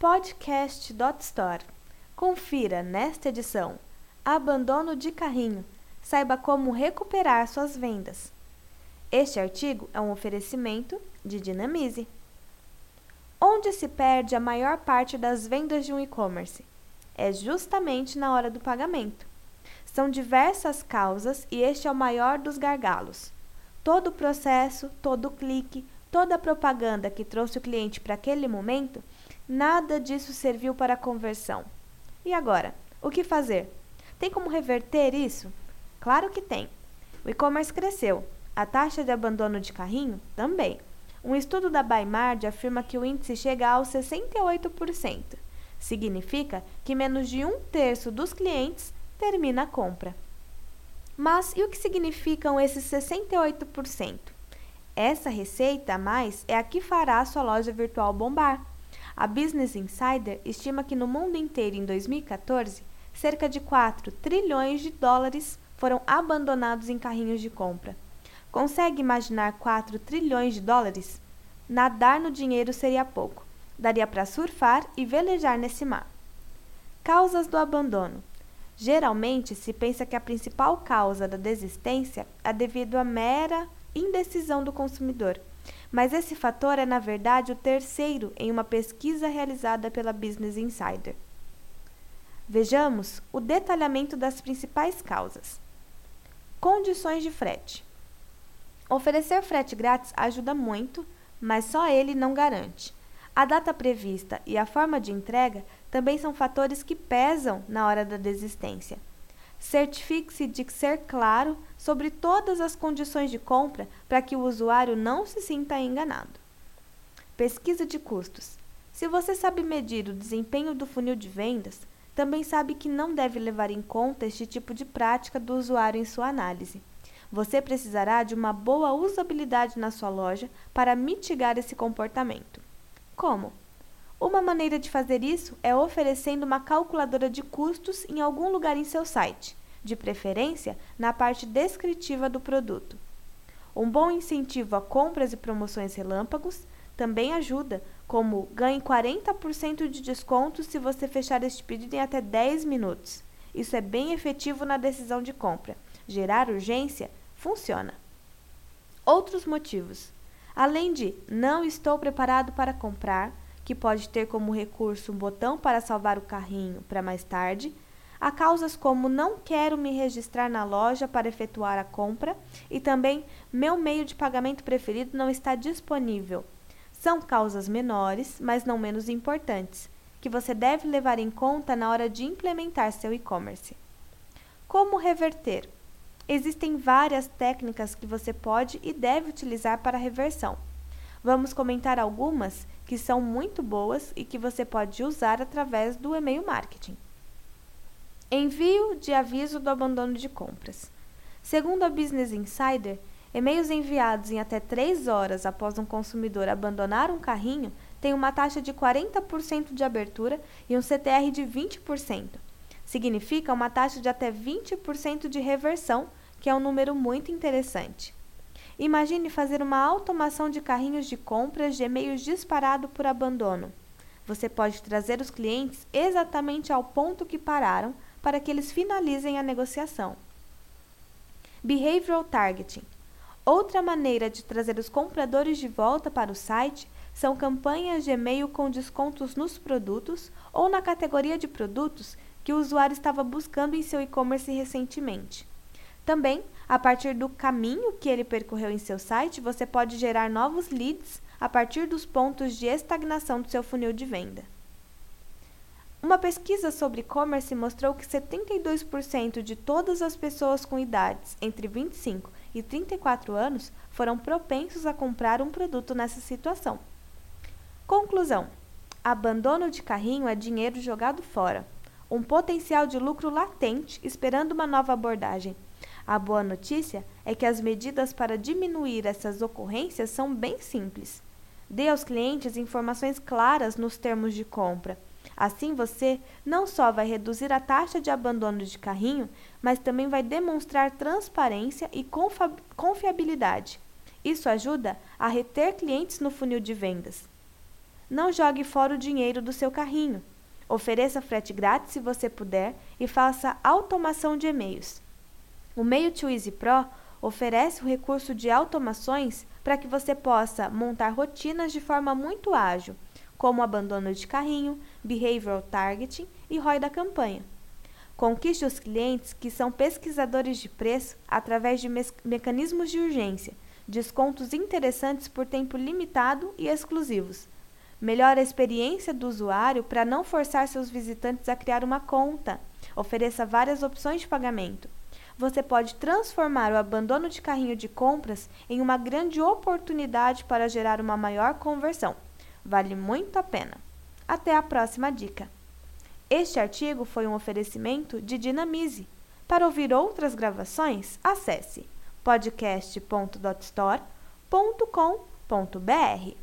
podcast.store. Confira nesta edição: Abandono de carrinho. Saiba como recuperar suas vendas. Este artigo é um oferecimento de Dinamize. Onde se perde a maior parte das vendas de um e-commerce? É justamente na hora do pagamento. São diversas causas e este é o maior dos gargalos. Todo o processo, todo o clique, toda a propaganda que trouxe o cliente para aquele momento Nada disso serviu para a conversão. E agora? O que fazer? Tem como reverter isso? Claro que tem. O e-commerce cresceu. A taxa de abandono de carrinho também. Um estudo da Baimard afirma que o índice chega aos 68%. Significa que menos de um terço dos clientes termina a compra. Mas e o que significam esses 68%? Essa receita a mais é a que fará a sua loja virtual bombar. A Business Insider estima que no mundo inteiro em 2014, cerca de 4 trilhões de dólares foram abandonados em carrinhos de compra. Consegue imaginar 4 trilhões de dólares? Nadar no dinheiro seria pouco. Daria para surfar e velejar nesse mar. Causas do abandono. Geralmente se pensa que a principal causa da desistência é devido à mera indecisão do consumidor mas esse fator é, na verdade, o terceiro em uma pesquisa realizada pela Business Insider. Vejamos o detalhamento das principais causas. Condições de frete. Oferecer frete grátis ajuda muito, mas só ele não garante. A data prevista e a forma de entrega também são fatores que pesam na hora da desistência. Certifique-se de ser claro sobre todas as condições de compra para que o usuário não se sinta enganado. Pesquisa de custos. Se você sabe medir o desempenho do funil de vendas, também sabe que não deve levar em conta este tipo de prática do usuário em sua análise. Você precisará de uma boa usabilidade na sua loja para mitigar esse comportamento. Como? Uma maneira de fazer isso é oferecendo uma calculadora de custos em algum lugar em seu site, de preferência na parte descritiva do produto. Um bom incentivo a compras e promoções relâmpagos também ajuda, como ganhe 40% de desconto se você fechar este pedido em até 10 minutos. Isso é bem efetivo na decisão de compra. Gerar urgência funciona. Outros motivos. Além de não estou preparado para comprar, que pode ter como recurso um botão para salvar o carrinho para mais tarde. Há causas como não quero me registrar na loja para efetuar a compra e também meu meio de pagamento preferido não está disponível. São causas menores, mas não menos importantes, que você deve levar em conta na hora de implementar seu e-commerce. Como reverter? Existem várias técnicas que você pode e deve utilizar para reversão. Vamos comentar algumas que são muito boas e que você pode usar através do e-mail marketing. Envio de aviso do abandono de compras. Segundo a Business Insider, e-mails enviados em até 3 horas após um consumidor abandonar um carrinho têm uma taxa de 40% de abertura e um CTR de 20%. Significa uma taxa de até 20% de reversão, que é um número muito interessante. Imagine fazer uma automação de carrinhos de compras de e-mails disparado por abandono. Você pode trazer os clientes exatamente ao ponto que pararam para que eles finalizem a negociação. Behavioral Targeting. Outra maneira de trazer os compradores de volta para o site são campanhas de e-mail com descontos nos produtos ou na categoria de produtos que o usuário estava buscando em seu e-commerce recentemente. Também, a partir do caminho que ele percorreu em seu site, você pode gerar novos leads a partir dos pontos de estagnação do seu funil de venda. Uma pesquisa sobre e-commerce mostrou que 72% de todas as pessoas com idades entre 25 e 34 anos foram propensos a comprar um produto nessa situação. Conclusão: abandono de carrinho é dinheiro jogado fora, um potencial de lucro latente esperando uma nova abordagem. A boa notícia é que as medidas para diminuir essas ocorrências são bem simples. Dê aos clientes informações claras nos termos de compra. Assim você não só vai reduzir a taxa de abandono de carrinho, mas também vai demonstrar transparência e confiabilidade. Isso ajuda a reter clientes no funil de vendas. Não jogue fora o dinheiro do seu carrinho. Ofereça frete grátis se você puder e faça automação de e-mails. O Mail to Easy Pro oferece o recurso de automações para que você possa montar rotinas de forma muito ágil, como abandono de carrinho, behavioral targeting e ROI da campanha. Conquiste os clientes que são pesquisadores de preço através de me mecanismos de urgência, descontos interessantes por tempo limitado e exclusivos. Melhore a experiência do usuário para não forçar seus visitantes a criar uma conta. Ofereça várias opções de pagamento. Você pode transformar o abandono de carrinho de compras em uma grande oportunidade para gerar uma maior conversão. Vale muito a pena. Até a próxima dica! Este artigo foi um oferecimento de Dinamize. Para ouvir outras gravações, acesse podcast.dotstore.com.br.